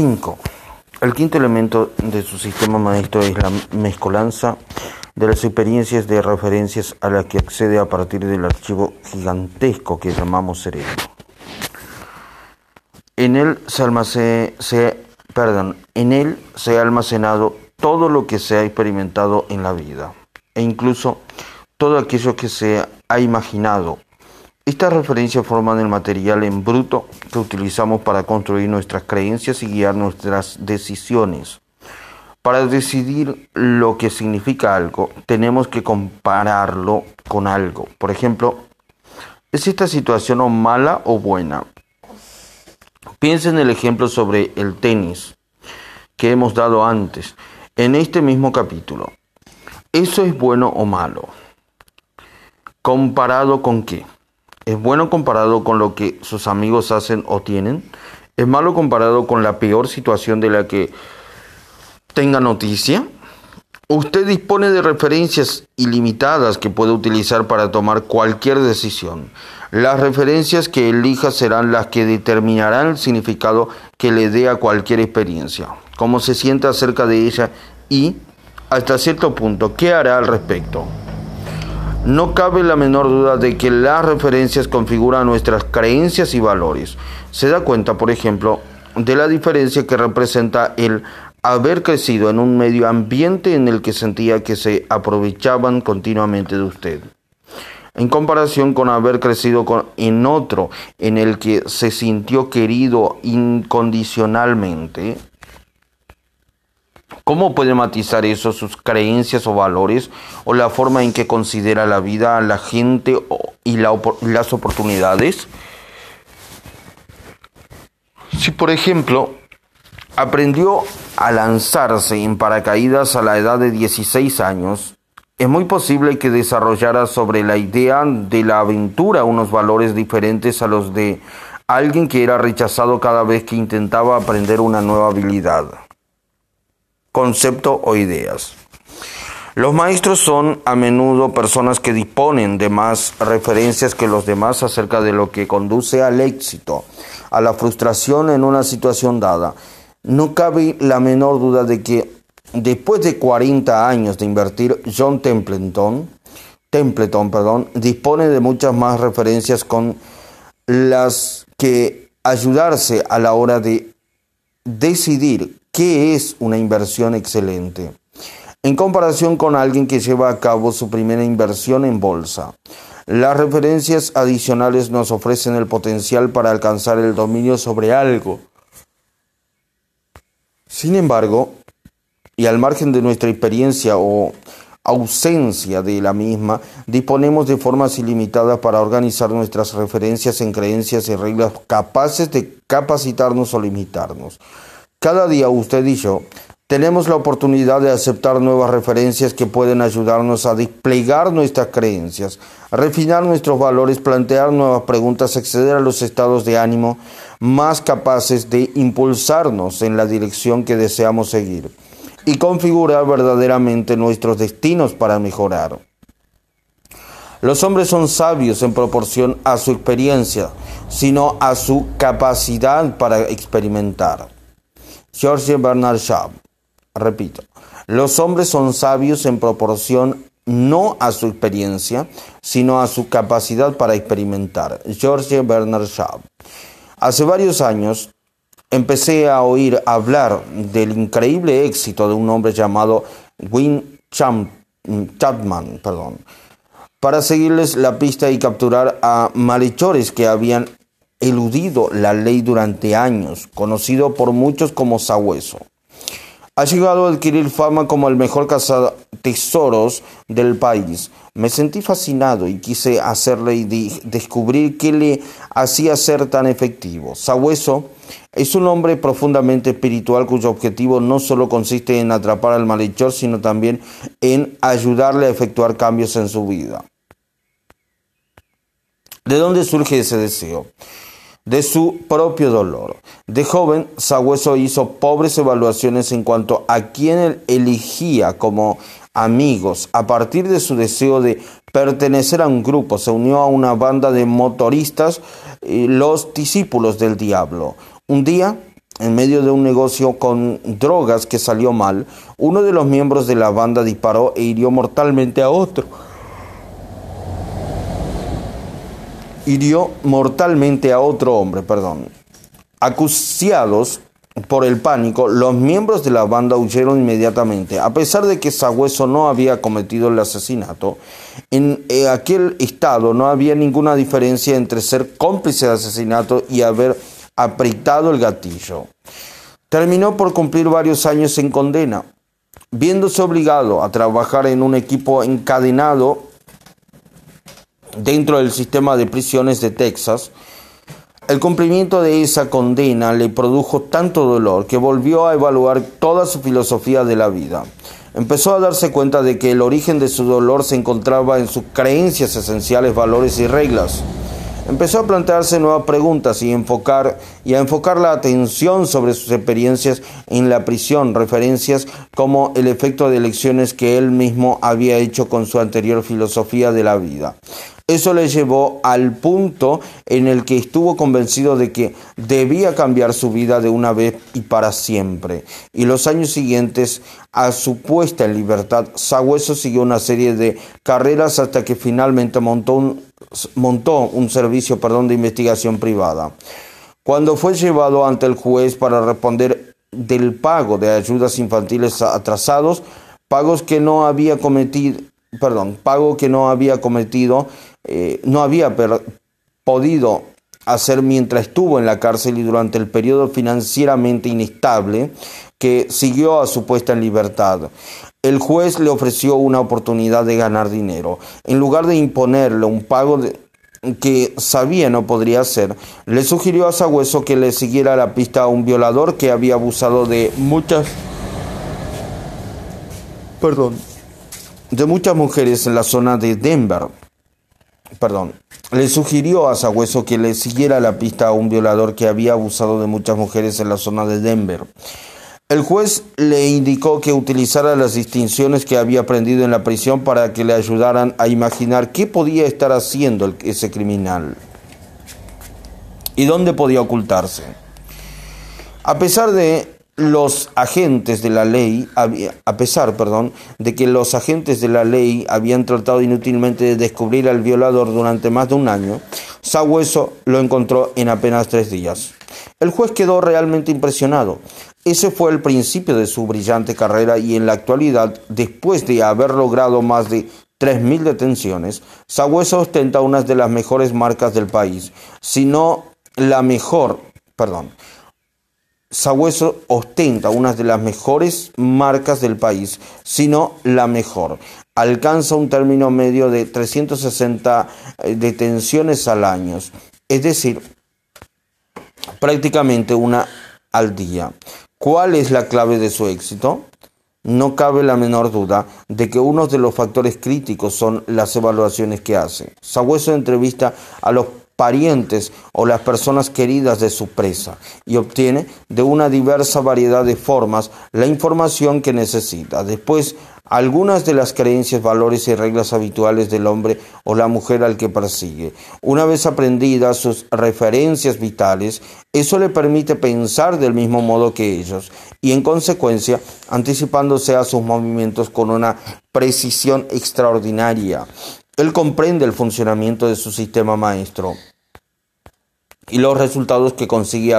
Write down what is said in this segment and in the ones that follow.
5. El quinto elemento de su sistema maestro es la mezcolanza de las experiencias de referencias a las que accede a partir del archivo gigantesco que llamamos cerebro. En él se, perdón, en él se ha almacenado todo lo que se ha experimentado en la vida e incluso todo aquello que se ha imaginado. Estas referencias forman el material en bruto que utilizamos para construir nuestras creencias y guiar nuestras decisiones. Para decidir lo que significa algo, tenemos que compararlo con algo. Por ejemplo, ¿es esta situación mala o buena? Piensen en el ejemplo sobre el tenis que hemos dado antes, en este mismo capítulo. ¿Eso es bueno o malo? ¿Comparado con qué? ¿Es bueno comparado con lo que sus amigos hacen o tienen? ¿Es malo comparado con la peor situación de la que tenga noticia. Usted dispone de referencias ilimitadas que puede utilizar para tomar cualquier decisión. Las referencias que elija serán las que determinarán el significado que le dé a cualquier experiencia, cómo se sienta acerca de ella y, hasta cierto punto, qué hará al respecto. No cabe la menor duda de que las referencias configuran nuestras creencias y valores. Se da cuenta, por ejemplo, de la diferencia que representa el haber crecido en un medio ambiente en el que sentía que se aprovechaban continuamente de usted, en comparación con haber crecido en otro en el que se sintió querido incondicionalmente. ¿Cómo puede matizar eso sus creencias o valores o la forma en que considera la vida, la gente y las oportunidades? Si por ejemplo aprendió a lanzarse en paracaídas a la edad de 16 años, es muy posible que desarrollara sobre la idea de la aventura unos valores diferentes a los de alguien que era rechazado cada vez que intentaba aprender una nueva habilidad, concepto o ideas. Los maestros son a menudo personas que disponen de más referencias que los demás acerca de lo que conduce al éxito, a la frustración en una situación dada no cabe la menor duda de que después de 40 años de invertir, John Templeton, Templeton perdón, dispone de muchas más referencias con las que ayudarse a la hora de decidir qué es una inversión excelente, en comparación con alguien que lleva a cabo su primera inversión en bolsa. Las referencias adicionales nos ofrecen el potencial para alcanzar el dominio sobre algo sin embargo, y al margen de nuestra experiencia o ausencia de la misma, disponemos de formas ilimitadas para organizar nuestras referencias en creencias y reglas capaces de capacitarnos o limitarnos. Cada día usted y yo tenemos la oportunidad de aceptar nuevas referencias que pueden ayudarnos a desplegar nuestras creencias, refinar nuestros valores, plantear nuevas preguntas, acceder a los estados de ánimo más capaces de impulsarnos en la dirección que deseamos seguir y configurar verdaderamente nuestros destinos para mejorar. Los hombres son sabios en proporción a su experiencia, sino a su capacidad para experimentar. George Bernard Shaw, repito, los hombres son sabios en proporción no a su experiencia, sino a su capacidad para experimentar. George Bernard Shaw. Hace varios años empecé a oír hablar del increíble éxito de un hombre llamado Win Chapman, perdón, para seguirles la pista y capturar a malhechores que habían eludido la ley durante años, conocido por muchos como Sabueso. Ha llegado a adquirir fama como el mejor cazatesoros del país. Me sentí fascinado y quise hacerle descubrir qué le hacía ser tan efectivo. Sabueso es un hombre profundamente espiritual cuyo objetivo no solo consiste en atrapar al malhechor, sino también en ayudarle a efectuar cambios en su vida. ¿De dónde surge ese deseo? De su propio dolor. De joven, Sagüeso hizo pobres evaluaciones en cuanto a quién él elegía como amigos. A partir de su deseo de pertenecer a un grupo, se unió a una banda de motoristas, los discípulos del diablo. Un día, en medio de un negocio con drogas que salió mal, uno de los miembros de la banda disparó e hirió mortalmente a otro. Hirió mortalmente a otro hombre, perdón. Acuciados por el pánico, los miembros de la banda huyeron inmediatamente. A pesar de que Sagüeso no había cometido el asesinato, en eh, aquel estado no había ninguna diferencia entre ser cómplice de asesinato y haber apretado el gatillo. Terminó por cumplir varios años en condena, viéndose obligado a trabajar en un equipo encadenado dentro del sistema de prisiones de Texas. El cumplimiento de esa condena le produjo tanto dolor que volvió a evaluar toda su filosofía de la vida. Empezó a darse cuenta de que el origen de su dolor se encontraba en sus creencias esenciales, valores y reglas. Empezó a plantearse nuevas preguntas y, a enfocar la atención sobre sus experiencias en la prisión, referencias como el efecto de elecciones que él mismo había hecho con su anterior filosofía de la vida. Eso le llevó al punto en el que estuvo convencido de que debía cambiar su vida de una vez y para siempre. Y los años siguientes a su puesta en libertad, Sagüeso siguió una serie de carreras hasta que finalmente montó un, montó un servicio perdón, de investigación privada. Cuando fue llevado ante el juez para responder del pago de ayudas infantiles atrasados, pagos que no había cometido, perdón, pago que no había cometido, eh, no había podido hacer mientras estuvo en la cárcel y durante el periodo financieramente inestable que siguió a su puesta en libertad. El juez le ofreció una oportunidad de ganar dinero. En lugar de imponerle un pago que sabía no podría hacer, le sugirió a Sagüeso que le siguiera la pista a un violador que había abusado de muchas... Perdón. De muchas mujeres en la zona de Denver perdón, le sugirió a Sagüeso que le siguiera la pista a un violador que había abusado de muchas mujeres en la zona de Denver. El juez le indicó que utilizara las distinciones que había aprendido en la prisión para que le ayudaran a imaginar qué podía estar haciendo ese criminal y dónde podía ocultarse. A pesar de los agentes de la ley, a pesar, perdón, de que los agentes de la ley habían tratado inútilmente de descubrir al violador durante más de un año, Sabueso lo encontró en apenas tres días. El juez quedó realmente impresionado. Ese fue el principio de su brillante carrera y en la actualidad, después de haber logrado más de 3.000 detenciones, Sabueso ostenta una de las mejores marcas del país, si no la mejor, perdón, Sabueso ostenta una de las mejores marcas del país, sino la mejor. Alcanza un término medio de 360 eh, detenciones al año, es decir, prácticamente una al día. ¿Cuál es la clave de su éxito? No cabe la menor duda de que uno de los factores críticos son las evaluaciones que hace. Sabueso entrevista a los parientes o las personas queridas de su presa y obtiene de una diversa variedad de formas la información que necesita. Después, algunas de las creencias, valores y reglas habituales del hombre o la mujer al que persigue. Una vez aprendidas sus referencias vitales, eso le permite pensar del mismo modo que ellos y en consecuencia anticipándose a sus movimientos con una precisión extraordinaria. Él comprende el funcionamiento de su sistema maestro y los resultados que consigue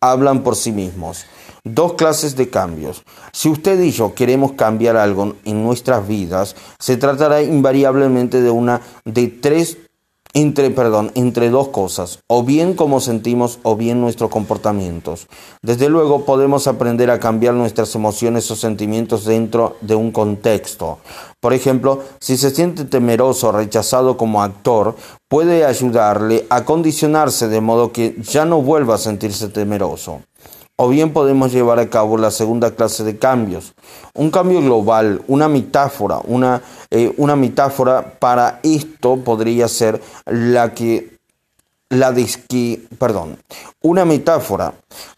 hablan por sí mismos. Dos clases de cambios. Si usted y yo queremos cambiar algo en nuestras vidas, se tratará invariablemente de una de tres entre, perdón, entre dos cosas, o bien cómo sentimos o bien nuestros comportamientos. Desde luego podemos aprender a cambiar nuestras emociones o sentimientos dentro de un contexto. Por ejemplo, si se siente temeroso o rechazado como actor, puede ayudarle a condicionarse de modo que ya no vuelva a sentirse temeroso. O bien podemos llevar a cabo la segunda clase de cambios. Un cambio global, una metáfora, una, eh, una metáfora para esto podría ser la que, la de perdón, una metáfora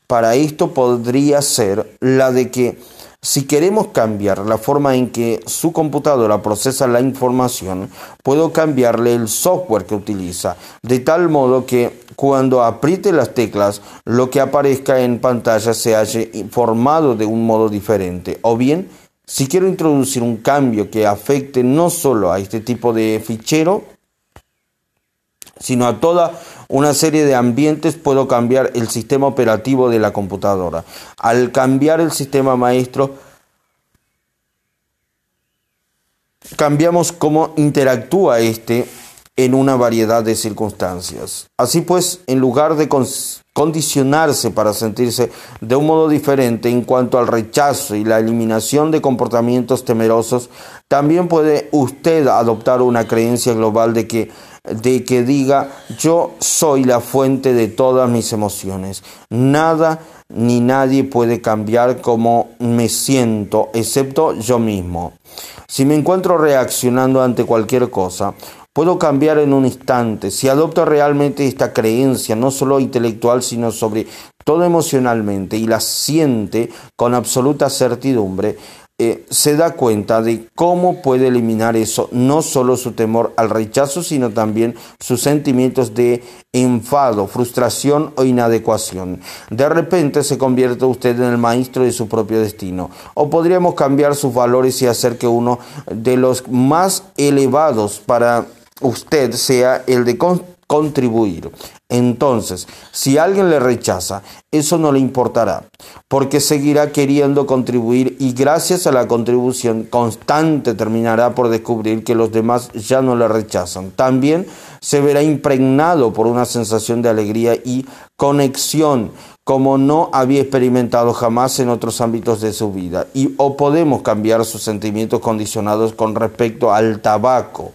para esto podría ser la de que si queremos cambiar la forma en que su computadora procesa la información, puedo cambiarle el software que utiliza, de tal modo que cuando apriete las teclas, lo que aparezca en pantalla se haya formado de un modo diferente. O bien, si quiero introducir un cambio que afecte no solo a este tipo de fichero, sino a toda una serie de ambientes, puedo cambiar el sistema operativo de la computadora. Al cambiar el sistema maestro, cambiamos cómo interactúa este en una variedad de circunstancias. Así pues, en lugar de condicionarse para sentirse de un modo diferente en cuanto al rechazo y la eliminación de comportamientos temerosos, también puede usted adoptar una creencia global de que de que diga yo soy la fuente de todas mis emociones. Nada ni nadie puede cambiar como me siento, excepto yo mismo. Si me encuentro reaccionando ante cualquier cosa, puedo cambiar en un instante. Si adopto realmente esta creencia, no solo intelectual, sino sobre todo emocionalmente, y la siente con absoluta certidumbre, eh, se da cuenta de cómo puede eliminar eso, no solo su temor al rechazo, sino también sus sentimientos de enfado, frustración o inadecuación. De repente se convierte usted en el maestro de su propio destino. O podríamos cambiar sus valores y hacer que uno de los más elevados para usted sea el de contribuir. Entonces, si alguien le rechaza, eso no le importará, porque seguirá queriendo contribuir y gracias a la contribución constante terminará por descubrir que los demás ya no le rechazan. También se verá impregnado por una sensación de alegría y conexión como no había experimentado jamás en otros ámbitos de su vida. Y o podemos cambiar sus sentimientos condicionados con respecto al tabaco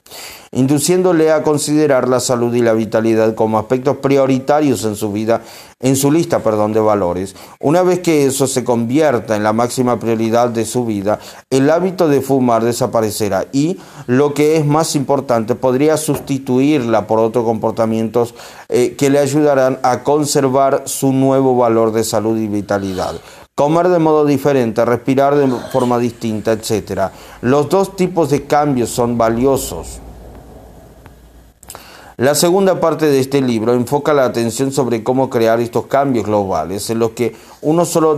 induciéndole a considerar la salud y la vitalidad como aspectos prioritarios en su vida, en su lista, perdón, de valores. Una vez que eso se convierta en la máxima prioridad de su vida, el hábito de fumar desaparecerá y, lo que es más importante, podría sustituirla por otros comportamientos eh, que le ayudarán a conservar su nuevo valor de salud y vitalidad comer de modo diferente, respirar de forma distinta, etc. Los dos tipos de cambios son valiosos. La segunda parte de este libro enfoca la atención sobre cómo crear estos cambios globales, en los que uno solo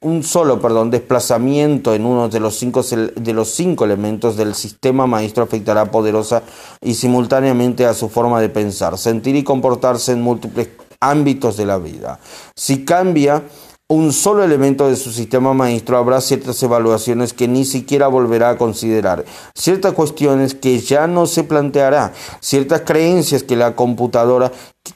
un solo perdón, desplazamiento en uno de los, cinco, de los cinco elementos del sistema maestro afectará poderosa y simultáneamente a su forma de pensar, sentir y comportarse en múltiples ámbitos de la vida. Si cambia un solo elemento de su sistema maestro, habrá ciertas evaluaciones que ni siquiera volverá a considerar, ciertas cuestiones que ya no se planteará, ciertas creencias que la computadora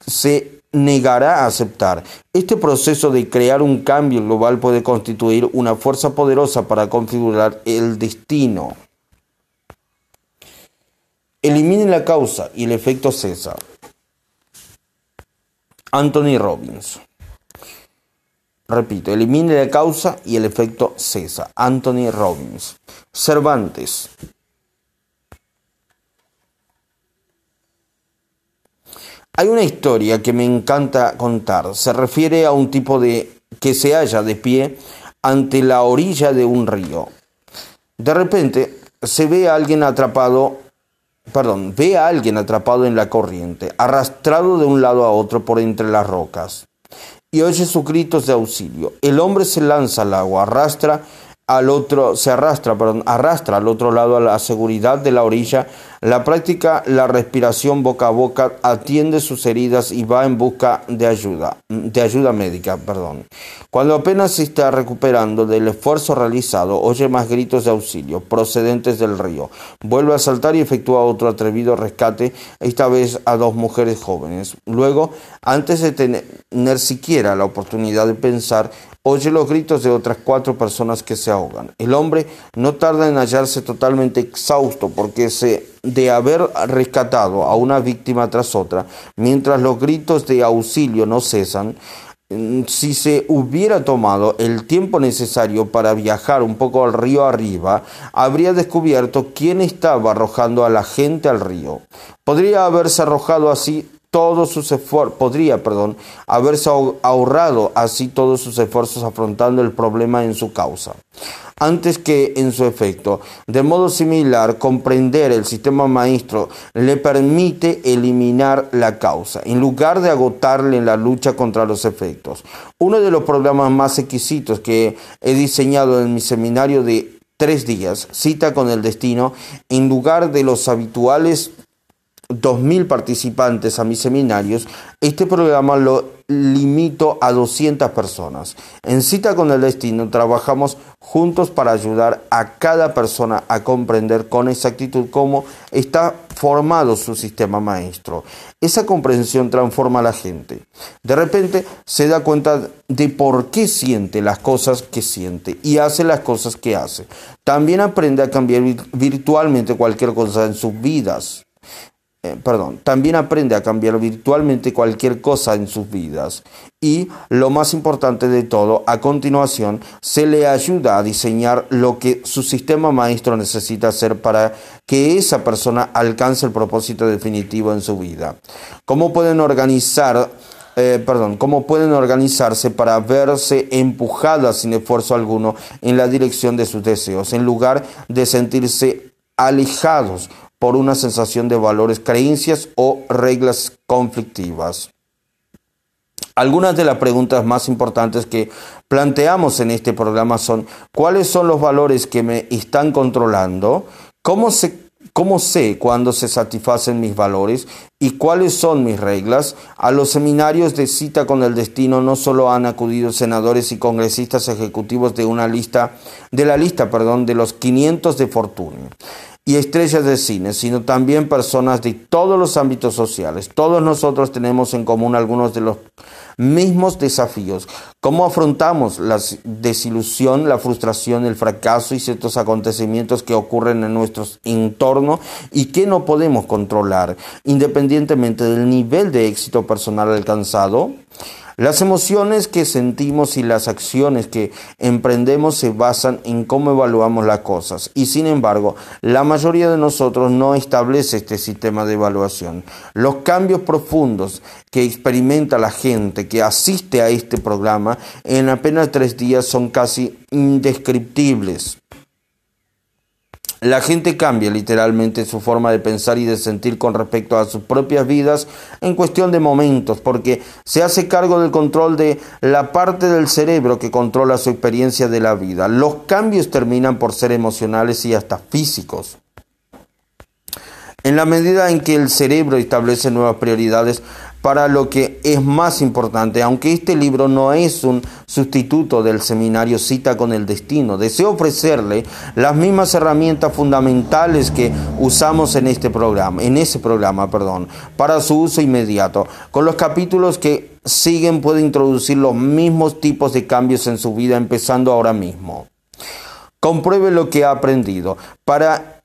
se negará a aceptar. Este proceso de crear un cambio global puede constituir una fuerza poderosa para configurar el destino. Elimine la causa y el efecto cesa. Anthony Robbins Repito, elimine la causa y el efecto cesa. Anthony Robbins. Cervantes. Hay una historia que me encanta contar. Se refiere a un tipo de que se halla de pie ante la orilla de un río. De repente se ve a alguien atrapado, perdón, ve a alguien atrapado en la corriente, arrastrado de un lado a otro por entre las rocas y oye sus gritos de auxilio. El hombre se lanza al agua, arrastra al otro, se arrastra, perdón, arrastra al otro lado a la seguridad de la orilla, la práctica, la respiración boca a boca, atiende sus heridas y va en busca de ayuda, de ayuda médica, perdón. Cuando apenas se está recuperando del esfuerzo realizado, oye más gritos de auxilio procedentes del río. Vuelve a saltar y efectúa otro atrevido rescate, esta vez a dos mujeres jóvenes. Luego, antes de tener siquiera la oportunidad de pensar, oye los gritos de otras cuatro personas que se ahogan. El hombre no tarda en hallarse totalmente exhausto porque se de haber rescatado a una víctima tras otra, mientras los gritos de auxilio no cesan, mm, si se hubiera tomado el tiempo necesario para viajar un poco al río arriba, habría descubierto quién estaba arrojando a la gente al río. Podría haberse arrojado así todos sus esfuerzos, podría, perdón, haberse ahorrado así todos sus esfuerzos afrontando el problema en su causa, antes que en su efecto. De modo similar, comprender el sistema maestro le permite eliminar la causa, en lugar de agotarle en la lucha contra los efectos. Uno de los programas más exquisitos que he diseñado en mi seminario de tres días, cita con el destino, en lugar de los habituales 2.000 participantes a mis seminarios, este programa lo limito a 200 personas. En Cita con el Destino trabajamos juntos para ayudar a cada persona a comprender con exactitud cómo está formado su sistema maestro. Esa comprensión transforma a la gente. De repente se da cuenta de por qué siente las cosas que siente y hace las cosas que hace. También aprende a cambiar virtualmente cualquier cosa en sus vidas. Eh, perdón, también aprende a cambiar virtualmente cualquier cosa en sus vidas. Y lo más importante de todo, a continuación, se le ayuda a diseñar lo que su sistema maestro necesita hacer para que esa persona alcance el propósito definitivo en su vida. ¿Cómo pueden organizar eh, perdón, cómo pueden organizarse para verse empujadas sin esfuerzo alguno en la dirección de sus deseos, en lugar de sentirse alejados por una sensación de valores, creencias o reglas conflictivas. Algunas de las preguntas más importantes que planteamos en este programa son ¿cuáles son los valores que me están controlando? ¿Cómo, cómo sé cuándo se satisfacen mis valores? ¿Y cuáles son mis reglas? A los seminarios de cita con el destino no solo han acudido senadores y congresistas ejecutivos de una lista de la lista, perdón, de los 500 de fortuna y estrellas de cine, sino también personas de todos los ámbitos sociales. Todos nosotros tenemos en común algunos de los mismos desafíos. ¿Cómo afrontamos la desilusión, la frustración, el fracaso y ciertos acontecimientos que ocurren en nuestro entorno y que no podemos controlar, independientemente del nivel de éxito personal alcanzado? Las emociones que sentimos y las acciones que emprendemos se basan en cómo evaluamos las cosas y sin embargo la mayoría de nosotros no establece este sistema de evaluación. Los cambios profundos que experimenta la gente que asiste a este programa en apenas tres días son casi indescriptibles. La gente cambia literalmente su forma de pensar y de sentir con respecto a sus propias vidas en cuestión de momentos, porque se hace cargo del control de la parte del cerebro que controla su experiencia de la vida. Los cambios terminan por ser emocionales y hasta físicos. En la medida en que el cerebro establece nuevas prioridades, para lo que es más importante, aunque este libro no es un sustituto del seminario Cita con el Destino, deseo ofrecerle las mismas herramientas fundamentales que usamos en este programa, en ese programa, perdón, para su uso inmediato. Con los capítulos que siguen puede introducir los mismos tipos de cambios en su vida empezando ahora mismo. Compruebe lo que ha aprendido para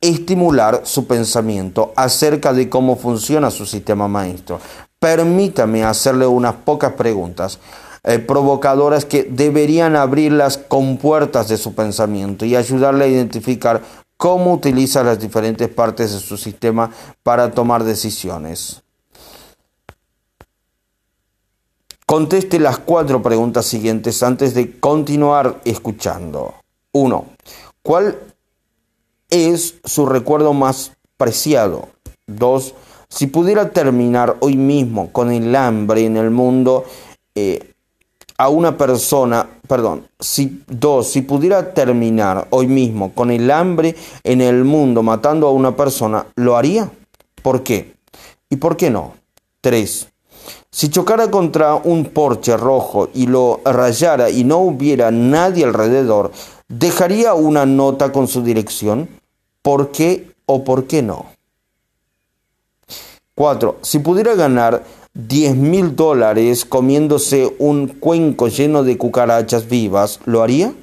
estimular su pensamiento acerca de cómo funciona su sistema maestro. Permítame hacerle unas pocas preguntas eh, provocadoras que deberían abrir las compuertas de su pensamiento y ayudarle a identificar cómo utiliza las diferentes partes de su sistema para tomar decisiones. Conteste las cuatro preguntas siguientes antes de continuar escuchando. 1. ¿Cuál es su recuerdo más preciado. Dos, si pudiera terminar hoy mismo con el hambre en el mundo eh, a una persona, perdón, si, dos, si pudiera terminar hoy mismo con el hambre en el mundo matando a una persona, ¿lo haría? ¿Por qué? ¿Y por qué no? Tres, si chocara contra un porche rojo y lo rayara y no hubiera nadie alrededor, ¿dejaría una nota con su dirección? ¿Por qué o por qué no? 4. Si pudiera ganar 10 mil dólares comiéndose un cuenco lleno de cucarachas vivas, ¿lo haría?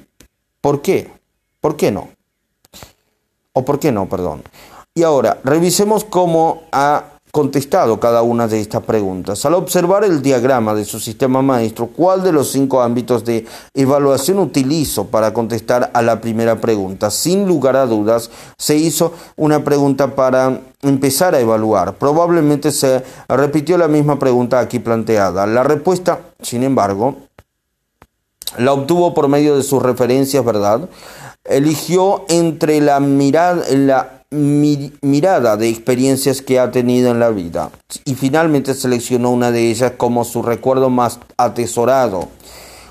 ¿Por qué? ¿Por qué no? ¿O por qué no, perdón? Y ahora, revisemos cómo ha contestado cada una de estas preguntas. Al observar el diagrama de su sistema maestro, ¿cuál de los cinco ámbitos de evaluación utilizo para contestar a la primera pregunta? Sin lugar a dudas, se hizo una pregunta para empezar a evaluar. Probablemente se repitió la misma pregunta aquí planteada. La respuesta, sin embargo, la obtuvo por medio de sus referencias, ¿verdad? Eligió entre la mirada, la mirada de experiencias que ha tenido en la vida y finalmente seleccionó una de ellas como su recuerdo más atesorado.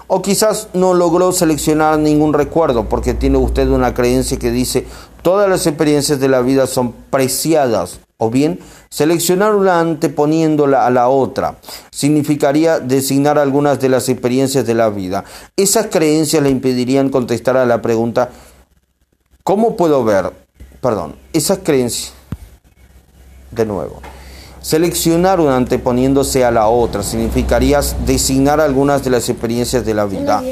O quizás no logró seleccionar ningún recuerdo porque tiene usted una creencia que dice todas las experiencias de la vida son preciadas. O bien, seleccionar una anteponiéndola a la otra significaría designar algunas de las experiencias de la vida. Esas creencias le impedirían contestar a la pregunta ¿Cómo puedo ver perdón, esas creencias, de nuevo, seleccionar una anteponiéndose a la otra significaría designar algunas de las experiencias de la vida.